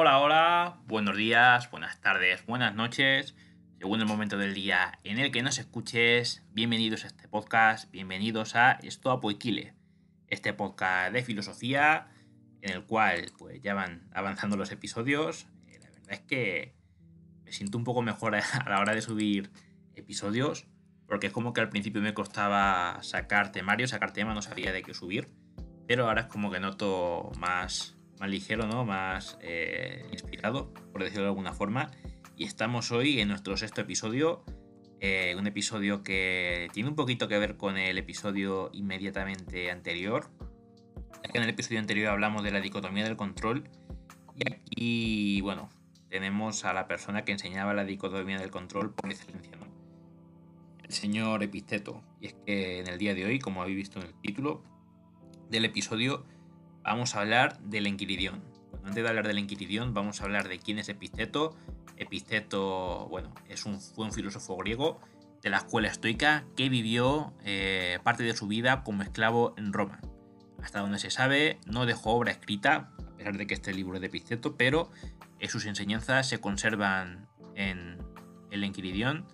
Hola, hola, buenos días, buenas tardes, buenas noches, según el momento del día en el que nos escuches, bienvenidos a este podcast, bienvenidos a Esto Apoiquile, este podcast de filosofía en el cual pues ya van avanzando los episodios. Eh, la verdad es que me siento un poco mejor a la hora de subir episodios, porque es como que al principio me costaba sacar temario, sacar tema, no sabía de qué subir, pero ahora es como que noto más más ligero, ¿no? Más eh, inspirado, por decirlo de alguna forma. Y estamos hoy en nuestro sexto episodio. Eh, un episodio que tiene un poquito que ver con el episodio inmediatamente anterior. En el episodio anterior hablamos de la dicotomía del control. Y aquí, bueno, tenemos a la persona que enseñaba la dicotomía del control por excelencia, ¿no? El señor Episteto. Y es que en el día de hoy, como habéis visto en el título del episodio, vamos a hablar de la Enquiridión. antes de hablar de la Enquiridión, vamos a hablar de quién es Episteto. Episteto, bueno, es un, fue un filósofo griego de la escuela estoica que vivió eh, parte de su vida como esclavo en Roma. Hasta donde se sabe, no dejó obra escrita, a pesar de que este libro es de Episteto, pero eh, sus enseñanzas se conservan en el Enquiridión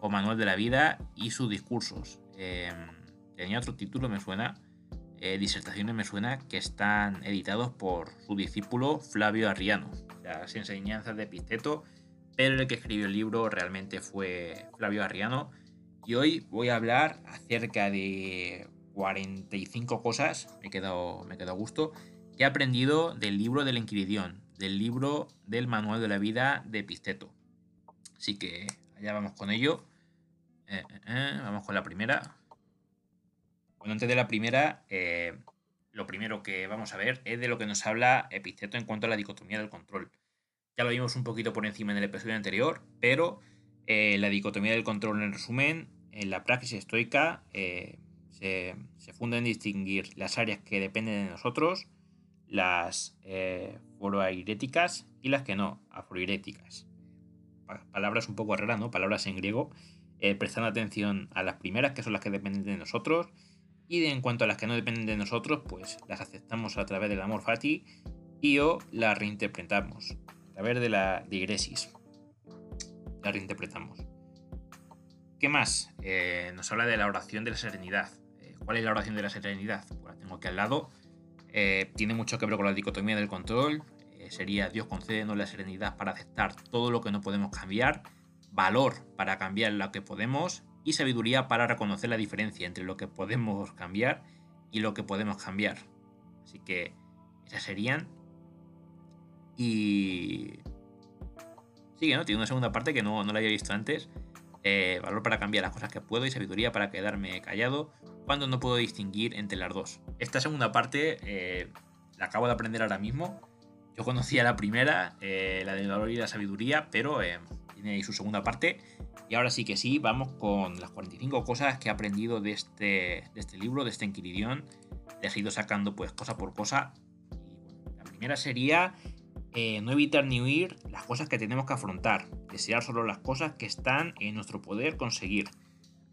o Manual de la Vida y sus discursos. Em, tenía otro título, me suena, eh, disertaciones me suena que están editados por su discípulo Flavio Arriano. Las enseñanzas de Episteto, pero el que escribió el libro realmente fue Flavio Arriano. Y hoy voy a hablar acerca de 45 cosas, me he quedado, me a gusto, que he aprendido del libro de la Inquiridión, del libro del Manual de la Vida de Episteto. Así que allá vamos con ello. Eh, eh, vamos con la primera. Bueno, antes de la primera, eh, lo primero que vamos a ver es de lo que nos habla Episteto en cuanto a la dicotomía del control. Ya lo vimos un poquito por encima en el episodio anterior, pero eh, la dicotomía del control, en resumen, en la praxis estoica eh, se, funda en distinguir las áreas que dependen de nosotros, las eh, y las que no, afroiréticas. Palabras un poco raras, ¿no? Palabras en griego. prestando atención a las primeras, que son las que dependen de nosotros, y en cuanto a las que no dependen de nosotros, pues las aceptamos a través del amor fati y o las reinterpretamos a través de la digresis. La reinterpretamos. ¿Qué más? Eh, nos habla de la oración de la serenidad. Eh, ¿Cuál es la oración de la serenidad? Pues la tengo aquí al lado. Eh, tiene mucho que ver con la dicotomía del control. sería Dios concédenos la serenidad para aceptar todo lo que no podemos cambiar, valor para cambiar lo que podemos y sabiduría para reconocer la diferencia entre lo que podemos cambiar y lo que podemos cambiar. Así que esas serían. Y... Sigue, ¿no? Tiene una segunda parte que no, no la había visto antes. Eh, valor para cambiar las cosas que puedo y sabiduría para quedarme callado cuando no puedo distinguir entre las dos. Esta segunda parte eh, la acabo de aprender ahora mismo. Yo conocía la primera, eh, la del valor y la sabiduría, pero tiene ahí su segunda parte y ahora sí que sí, vamos con las 45 cosas que he aprendido de este, de este libro, de este Enquiridión. Les he ido sacando pues cosa por cosa. La primera sería eh, no evitar ni huir las cosas que tenemos que afrontar. Desear solo las cosas que están en nuestro poder conseguir.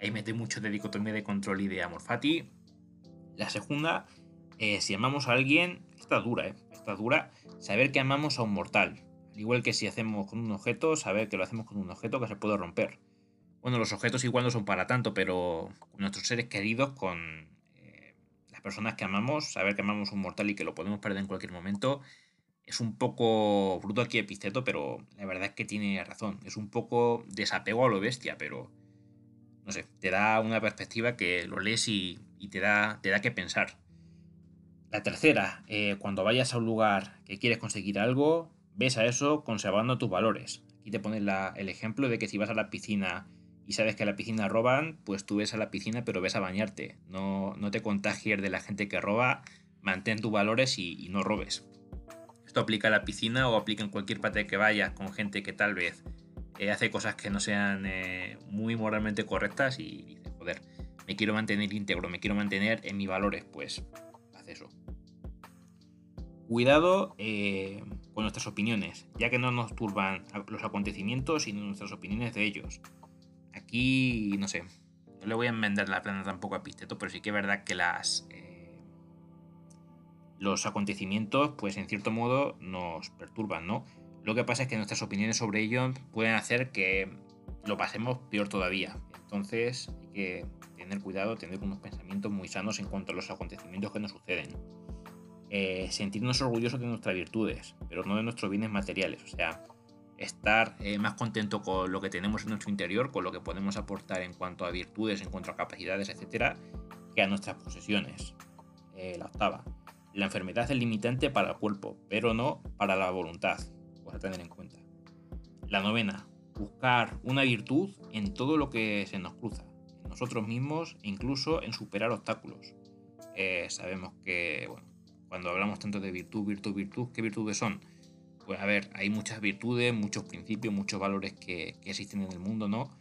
Ahí mete mucho de dicotomía de control y de amor fati. La segunda, eh, si amamos a alguien, está dura, ¿eh? Está dura. Saber que amamos a un mortal al igual que si hacemos con un objeto, saber que lo hacemos con un objeto que se puede romper. Bueno, los objetos igual no son para tanto, pero nuestros seres queridos, con eh, las personas que amamos, saber que amamos un mortal y que lo podemos perder en cualquier momento, es un poco bruto aquí Episteto, pero la verdad es que tiene razón. Es un poco desapego a lo bestia, pero no sé, te da una perspectiva que lo lees y, te, da, te da que pensar. La tercera, eh, cuando vayas a un lugar que quieres conseguir algo, ves a eso conservando tus valores. Aquí te pones el ejemplo de que si vas a la piscina y sabes que a la piscina roban, pues tú ves a la piscina pero ves a bañarte. No, no te contagies de la gente que roba, mantén tus valores y, no robes. Esto aplica a la piscina o aplica en cualquier parte que vayas con gente que tal vez eh, hace cosas que no sean eh, muy moralmente correctas y dices, joder, me quiero mantener íntegro, me quiero mantener en mis valores, pues haz eso. Cuidado eh, con nuestras opiniones, ya que no nos turban los acontecimientos, sino nuestras opiniones de ellos. Aquí, no sé, no le voy a enmendar la plana tampoco a Pisteto, pero sí que es verdad que las, eh, los acontecimientos, pues en cierto modo nos perturban, ¿no? Lo que pasa es que nuestras opiniones sobre ellos pueden hacer que lo pasemos peor todavía. Entonces hay que tener cuidado, tener unos pensamientos muy sanos en cuanto a los acontecimientos que nos suceden. Eh, sentirnos orgullosos de nuestras virtudes, pero no de nuestros bienes materiales. O sea, estar eh, más contento con lo que tenemos en nuestro interior, con lo que podemos aportar en cuanto a virtudes, en cuanto a capacidades, etcétera, que a nuestras posesiones. Eh, la octava. La enfermedad es limitante para el cuerpo, pero no para la voluntad. Cosa a tener en cuenta. La novena. Buscar una virtud en todo lo que se nos cruza, en nosotros mismos e incluso en superar obstáculos. Sabemos que, bueno, cuando hablamos tanto de virtud, virtud, virtud, ¿qué virtudes son? Pues a ver, hay muchas virtudes, muchos principios, muchos valores que, existen en el mundo, ¿no?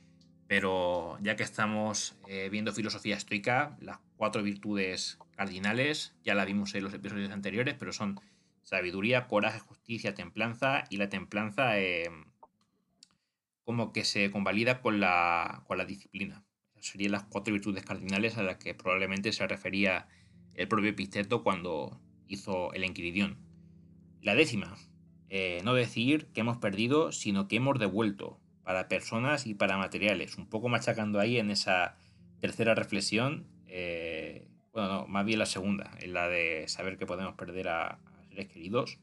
Pero ya que estamos eh, viendo filosofía estoica, las cuatro virtudes cardinales, ya la vimos en los episodios anteriores, pero son sabiduría, coraje, justicia, templanza y la templanza eh, como que se convalida con la, con la disciplina. Serían las cuatro virtudes cardinales a las que probablemente se refería el propio Episteto cuando hizo el Enquiridión. La décima, eh, no decir que hemos perdido, sino que hemos devuelto para personas y para materiales. Un poco machacando ahí en esa tercera reflexión, eh, bueno, no, más bien la segunda, en la de saber que podemos perder a, seres queridos.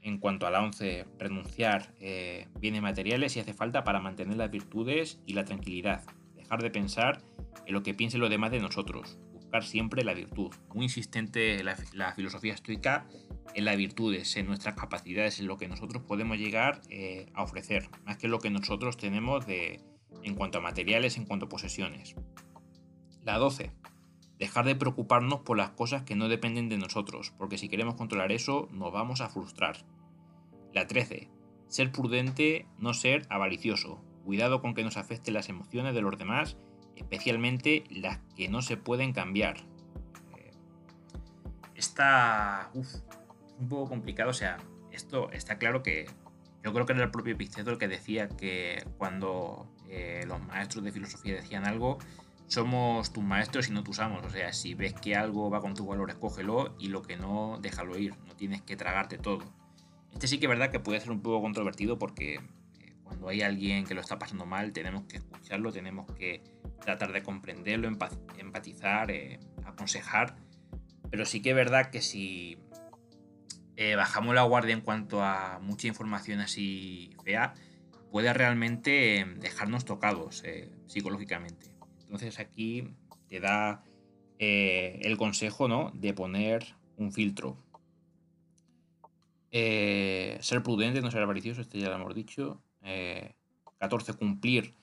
En cuanto a la 11, renunciar eh, bienes materiales si hace falta para mantener las virtudes y la tranquilidad. Dejar de pensar en lo que piensen los demás de nosotros siempre la virtud. Muy insistente la, la filosofía estoica en las virtudes, en nuestras capacidades, en lo que nosotros podemos llegar eh, a ofrecer, más que lo que nosotros tenemos de, en cuanto a materiales, en cuanto a posesiones. La 12. Dejar de preocuparnos por las cosas que no dependen de nosotros, porque si queremos controlar eso, nos vamos a frustrar. La 13. Ser prudente, no ser avaricioso. Cuidado con que nos afecten las emociones de los demás especialmente las que no se pueden cambiar. Eh, está un poco complicado, o sea, esto está claro que yo creo que era el propio Epicteto el que decía que cuando eh, los maestros de filosofía decían algo, somos tus maestros y no tus amos. O sea, si ves que algo va con tu valor, escógelo y lo que no, déjalo ir. No tienes que tragarte todo. Este sí que es verdad que puede ser un poco controvertido porque eh, cuando hay alguien que lo está pasando mal, tenemos que escucharlo, tenemos que tratar de comprenderlo, empatizar, eh, aconsejar. Pero sí que es verdad que si eh, bajamos la guardia en cuanto a mucha información así fea, puede realmente em, dejarnos tocados eh, psicológicamente. Entonces aquí te da el consejo ¿no? de poner un filtro. ser prudente, no ser avaricioso, este ya lo hemos dicho. 14. Cumplir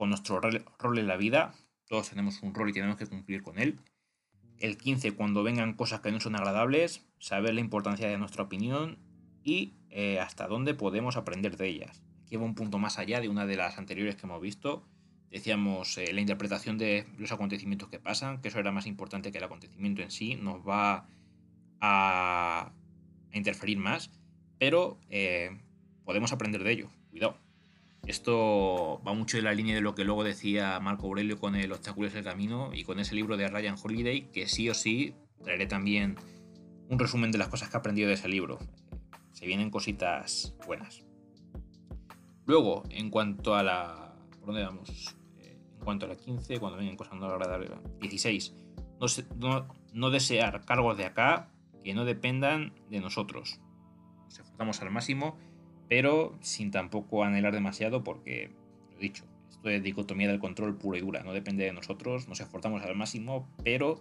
con nuestro rol en la vida. Todos tenemos un rol y tenemos que cumplir con él. El 15, cuando vengan cosas que no son agradables, saber la importancia de nuestra opinión y eh, hasta dónde podemos aprender de ellas. Aquí va un punto más allá de una de las anteriores que hemos visto. Decíamos eh, la interpretación de los acontecimientos que pasan, que eso era más importante que el acontecimiento en sí, nos va a, interferir más, pero eh, podemos aprender de ello. Cuidado. Esto va mucho en la línea de lo que luego decía Marco Aurelio con el obstáculo es el camino y con ese libro de Ryan Holiday, que sí o sí traeré también un resumen de las cosas que he aprendido de ese libro. Se vienen cositas buenas. Luego, en cuanto a la... ¿Por dónde vamos? Eh, en cuanto a la 15, cuando vengan cosas no agradables. 16. No, no, desear cargos de acá que no dependan de nosotros. Nos esforzamos al máximo pero sin tampoco anhelar demasiado porque, lo he dicho, esto es dicotomía del control puro y dura, no depende de nosotros, nos esforzamos al máximo, pero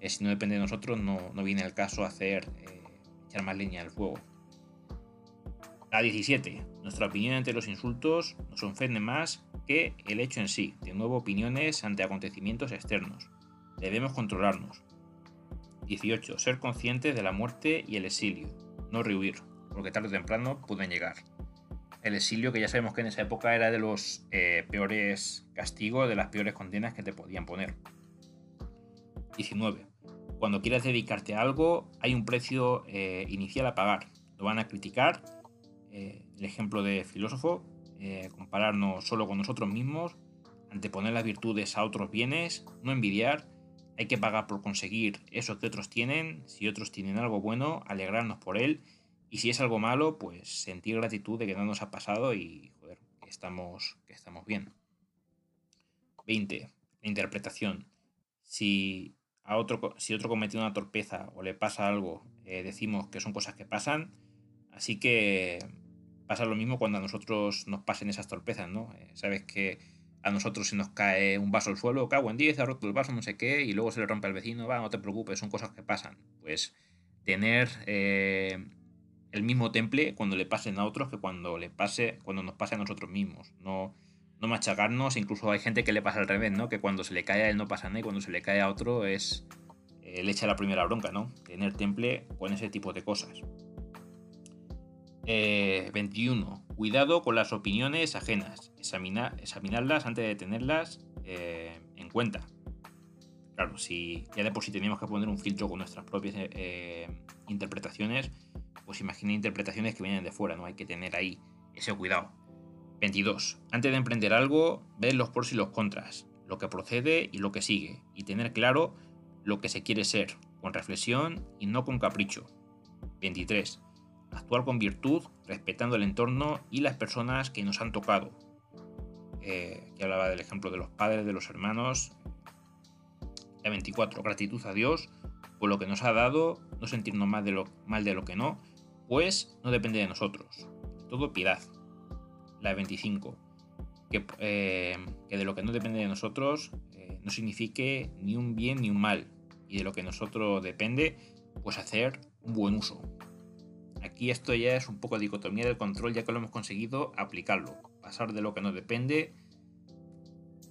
eh, si no depende de nosotros no, viene el caso hacer eh, echar más leña al fuego. La 17. Nuestra opinión ante los insultos nos ofende más que el hecho en sí. De nuevo, opiniones ante acontecimientos externos. Debemos controlarnos. 18. Ser conscientes de la muerte y el exilio. No rehuir porque tarde o temprano pueden llegar. El exilio, que ya sabemos que en esa época era de los eh, peores castigos, de las peores condenas que te podían poner. 19. Cuando quieras dedicarte a algo, hay un precio eh, inicial a pagar. Lo van a criticar. Eh, el ejemplo de filósofo, compararnos solo con nosotros mismos, anteponer las virtudes a otros bienes, no envidiar, Hay que pagar por conseguir eso que otros tienen. Si otros tienen algo bueno, alegrarnos por él. Y si es algo malo, pues sentir gratitud de que no nos ha pasado y, joder, que estamos, que estamos bien. 20. La interpretación. Si, a otro, si otro comete una torpeza o le pasa algo, eh, decimos que son cosas que pasan. Así que pasa lo mismo cuando a nosotros nos pasen esas torpezas, ¿no? Eh, sabes que a nosotros se nos cae un vaso al suelo, cago en 10, ha roto el vaso, no sé qué, y luego se le rompe al vecino, va, no te preocupes, son cosas que pasan. Pues tener eh, el mismo temple cuando le pasen a otros que cuando le pase, cuando nos pase a nosotros mismos. No, no machacarnos, incluso hay gente que le pasa al revés, ¿no? Que cuando se le cae a él no pasa nada y cuando se le cae a otro es eh, le echa la primera bronca, ¿no? Tener temple con ese tipo de cosas. 21. Eh, cuidado con las opiniones ajenas. examinarlas antes de tenerlas eh, en cuenta. Claro, si ya de por sí teníamos que poner un filtro con nuestras propias interpretaciones, pues imagina interpretaciones que vienen de fuera, ¿no? Hay que tener ahí ese cuidado. 22. Antes de emprender algo, ver los pros y los contras, lo que procede y lo que sigue, y tener claro lo que se quiere ser, con reflexión y no con capricho. 23. Actuar con virtud, respetando el entorno y las personas que nos han tocado. Eh, que hablaba del ejemplo de los padres, de los hermanos. 24. Gratitud a Dios por lo que nos ha dado, no sentirnos mal de lo, mal de lo que no, pues no depende de nosotros. Todo piedad la 25, eh, que, de lo que no depende de nosotros eh, no signifique ni un bien ni un mal, y de lo que nosotros depende, pues hacer un buen uso. Aquí esto ya es un poco dicotomía del control, ya que lo hemos conseguido aplicarlo, pasar de lo que no depende,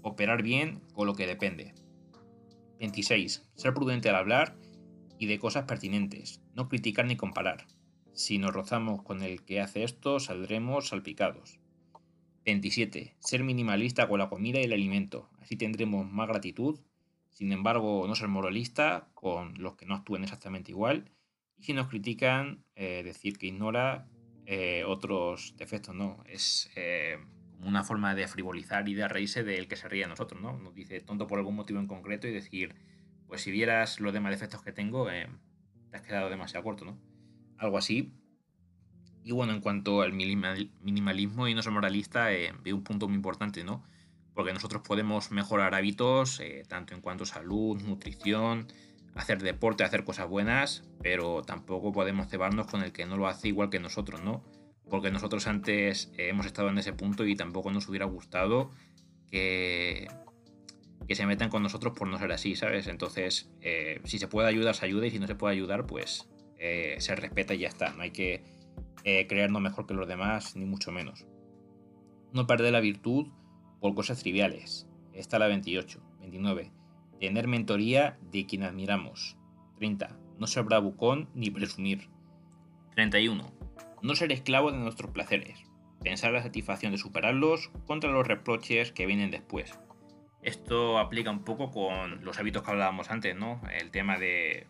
operar bien con lo que depende. 26. Ser prudente al hablar y de cosas pertinentes, no criticar ni comparar. Si nos rozamos con el que hace esto, saldremos salpicados. 27. Ser minimalista con la comida y el alimento. Así tendremos más gratitud. Sin embargo, no ser moralista con los que no actúen exactamente igual. Y si nos critican, eh, decir que ignora eh, otros defectos, ¿no? Es eh, una forma de frivolizar y de reírse del que se ríe a nosotros, ¿no? Nos dice tonto por algún motivo en concreto y decir, pues si vieras los demás defectos que tengo, te has quedado demasiado corto, ¿no? Algo así y bueno, en cuanto al minimalismo y no ser moralista, eh, veo un punto muy importante, ¿no? Porque nosotros podemos mejorar hábitos, eh, tanto en cuanto a salud, nutrición, hacer deporte, hacer cosas buenas, pero tampoco podemos cebarnos con el que no lo hace igual que nosotros, ¿no? Porque nosotros antes eh, hemos estado en ese punto y tampoco nos hubiera gustado que, que se metan con nosotros por no ser así, ¿sabes? Entonces, si se puede ayudar, se ayuda y si no se puede ayudar, pues se respeta y ya está. No hay que eh, creernos mejor que los demás, ni mucho menos. No perder la virtud por cosas triviales. Esta la 28. 29. Tener mentoría de quien admiramos. 30. No ser bravucón ni presumir. 31. No ser esclavo de nuestros placeres. Pensar la satisfacción de superarlos contra los reproches que vienen después. Esto aplica un poco con los hábitos que hablábamos antes, ¿no? El tema de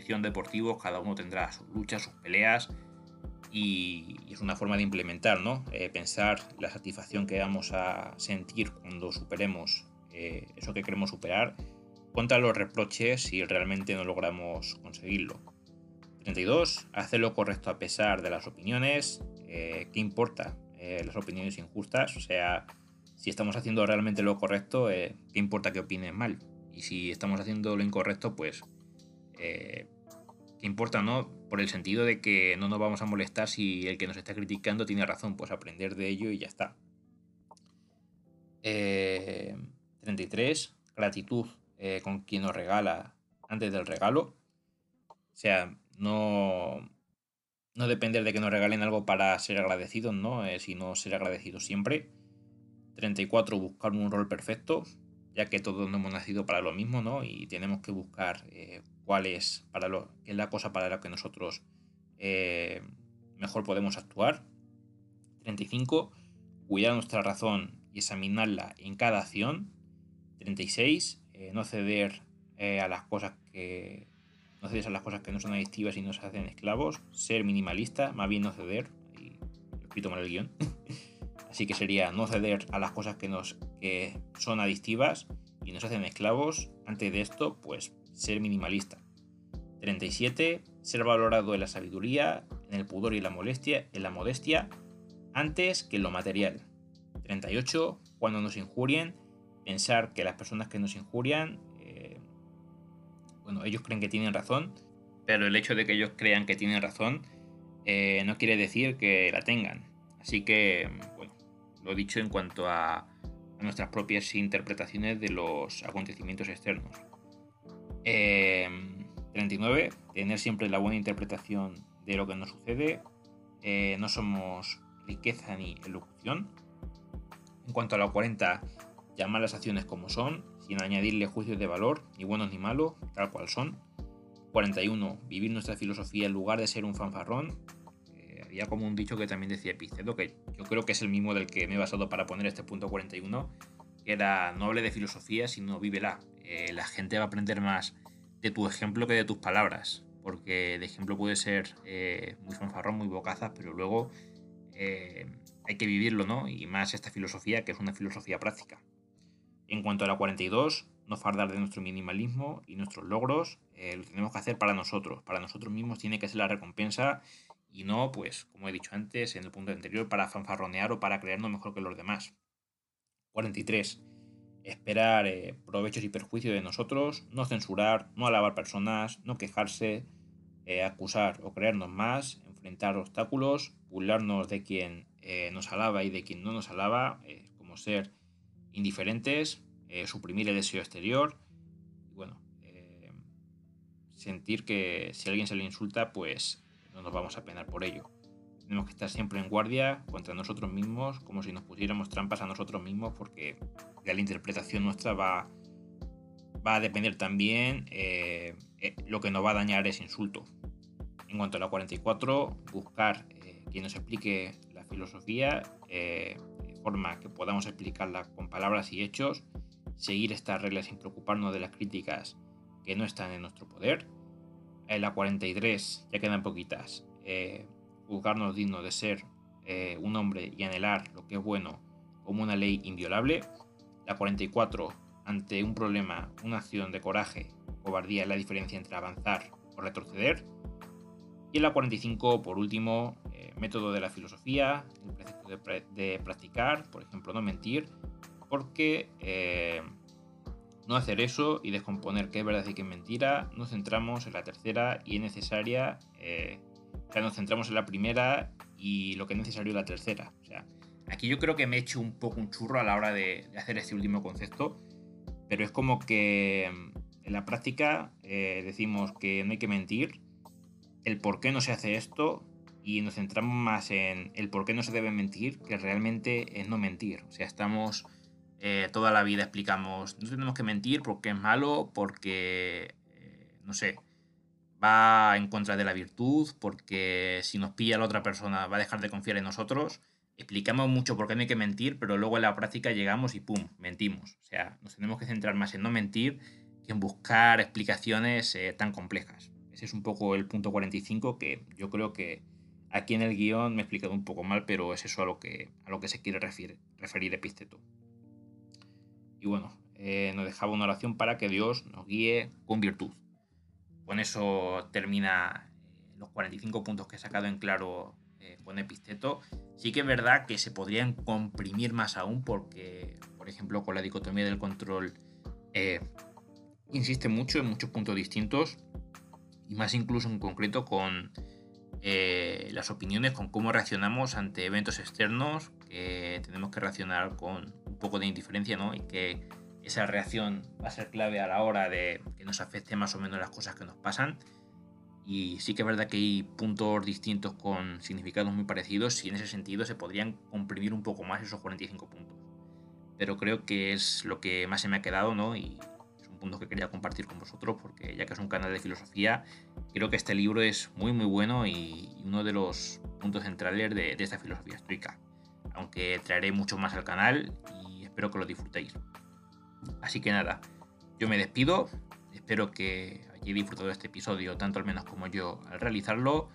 nutrición deportivos, cada uno tendrá sus luchas, sus peleas, y, es una forma de implementar, ¿no? Eh, pensar la satisfacción que vamos a sentir cuando superemos eh, eso que queremos superar contra los reproches si realmente no logramos conseguirlo. 32. Hacer lo correcto a pesar de las opiniones. Eh, ¿Qué importa las opiniones injustas? O sea, si estamos haciendo realmente lo correcto, ¿qué importa que opinen mal? Y si estamos haciendo lo incorrecto, pues importa, ¿no? Por el sentido de que no nos vamos a molestar si el que nos está criticando tiene razón, pues aprender de ello y ya está. 33. Eh, gratitud eh, con quien nos regala antes del regalo. O sea, no, no depender de que nos regalen algo para ser agradecidos, ¿no? Eh, sino ser agradecidos siempre. 34. Buscar un rol perfecto, ya que todos no hemos nacido para lo mismo, ¿no? Y tenemos que buscar cuál es, para lo, es la cosa para la que nosotros eh, mejor podemos actuar. 35. Cuidar nuestra razón y examinarla en cada acción. 36. Eh, no ceder eh, a las cosas que no ceder a las cosas que no son adictivas y nos hacen esclavos. Ser minimalista, más bien no ceder. Y repito mal el guion. Así que sería no ceder a las cosas que nos que son adictivas y nos hacen esclavos. Antes de esto, pues ser minimalista. 37. Ser valorado en la sabiduría, en el pudor y la molestia, en la modestia, antes que en lo material. 38. Cuando nos injurien, pensar que las personas que nos injurian, eh, bueno, ellos creen que tienen razón, pero el hecho de que ellos crean que tienen razón eh, no quiere decir que la tengan. Así que, bueno, lo dicho en cuanto a, nuestras propias interpretaciones de los acontecimientos externos. 39. Eh, tener siempre la buena interpretación de lo que nos sucede. Eh, no somos riqueza ni elocución. En cuanto a la 40, llamar las acciones como son, sin añadirle juicios de valor, ni buenos ni malos, tal cual son. 41. Vivir nuestra filosofía en lugar de ser un fanfarrón. Eh, había como un dicho que también decía Epicteto, que yo creo que es el mismo del que me he basado para poner este punto 41, que era no hable de filosofía, sino vívela. Eh, la gente va a aprender más de tu ejemplo que de tus palabras, porque de ejemplo puede ser eh, muy fanfarrón, muy bocazas, pero luego hay que vivirlo, ¿no? Y más esta filosofía, que es una filosofía práctica. En cuanto a la 42, no fardar de nuestro minimalismo y nuestros logros, eh, lo tenemos que hacer para nosotros. Para nosotros mismos tiene que ser la recompensa y no, pues, como he dicho antes en el punto anterior, para fanfarronear o para creernos mejor que los demás. 43. Esperar eh, provechos y perjuicios de nosotros, no censurar, no alabar personas, no quejarse, eh, acusar o creernos más, enfrentar obstáculos, burlarnos de quien nos alaba y de quien no nos alaba, como ser indiferentes, eh, suprimir el deseo exterior y bueno, eh, sentir que si alguien se le insulta, pues no nos vamos a penar por ello. Tenemos que estar siempre en guardia contra nosotros mismos, como si nos pusiéramos trampas a nosotros mismos, porque de la interpretación nuestra va, va a depender también eh, lo que nos va a dañar ese insulto. En cuanto a la 44, buscar quien nos explique la filosofía de forma que podamos explicarla con palabras y hechos seguir estas reglas sin preocuparnos de las críticas que no están en nuestro poder. En la 43, ya quedan poquitas, eh, juzgarnos dignos de ser eh, un hombre y anhelar lo que es bueno como una ley inviolable. La 44, ante un problema, una acción de coraje, cobardía es la diferencia entre avanzar o retroceder. Y en la 45, por último, eh, método de la filosofía, el precepto de, practicar, por ejemplo, no mentir, porque eh, no hacer eso y descomponer qué es verdad y qué es mentira, nos centramos en la tercera y es necesaria, nos centramos en la primera y lo que es necesario en la tercera. O sea, aquí yo creo que me he hecho un poco un churro a la hora de, hacer este último concepto, pero es como que mm, en la práctica eh, decimos que no hay que mentir, el por qué no se hace esto y nos centramos más en el por qué no se debe mentir que realmente es no mentir. O sea, estamos eh, toda la vida explicamos, no tenemos que mentir porque es malo, porque, eh, no sé, va en contra de la virtud, porque si nos pilla la otra persona va a dejar de confiar en nosotros. Explicamos mucho por qué no hay que mentir, pero luego en la práctica llegamos y ¡pum! mentimos. O sea, nos tenemos que centrar más en no mentir que en buscar explicaciones eh, tan complejas. Ese es un poco el punto 45 que yo creo que aquí en el guion me he explicado un poco mal, pero es eso a lo que, a lo que se quiere referir, referir Epísteto. Y bueno, eh, nos dejaba una oración para que Dios nos guíe con virtud. Con eso termina eh, los 45 puntos que he sacado en claro eh, con Episteto. Sí que es verdad que se podrían comprimir más aún porque, por ejemplo, con la dicotomía del control insiste mucho en muchos puntos distintos y más incluso en concreto con las opiniones, con cómo reaccionamos ante eventos externos, que tenemos que reaccionar con poco de indiferencia, ¿no? Y que esa reacción va a ser clave a la hora de que nos afecte más o menos las cosas que nos pasan. Y sí que es verdad que hay puntos distintos con significados muy parecidos y en ese sentido se podrían comprimir un poco más esos 45 puntos. Pero creo que es lo que más se me ha quedado, ¿no? Y es un punto que quería compartir con vosotros porque ya que es un canal de filosofía, creo que este libro es muy muy bueno y uno de los puntos centrales de, de esta filosofía estoica. Aunque traeré mucho más al canal espero que lo disfrutéis. Así que nada, yo me despido, espero que hayáis disfrutado de este episodio tanto al menos como yo al realizarlo.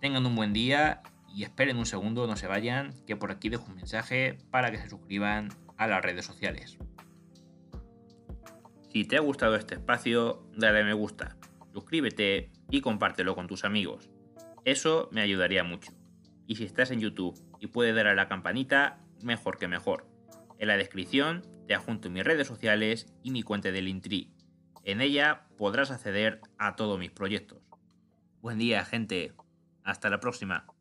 Tengan un buen día y esperen un segundo, no se vayan, que por aquí dejo un mensaje para que se suscriban a las redes sociales. Si te ha gustado este espacio, dale a me gusta, suscríbete y compártelo con tus amigos. Eso me ayudaría mucho. Y si estás en YouTube y puedes dar a la campanita, mejor que mejor. En la descripción te adjunto mis redes sociales y mi cuenta de Linktree. En ella podrás acceder a todos mis proyectos. Buen día, gente. Hasta la próxima.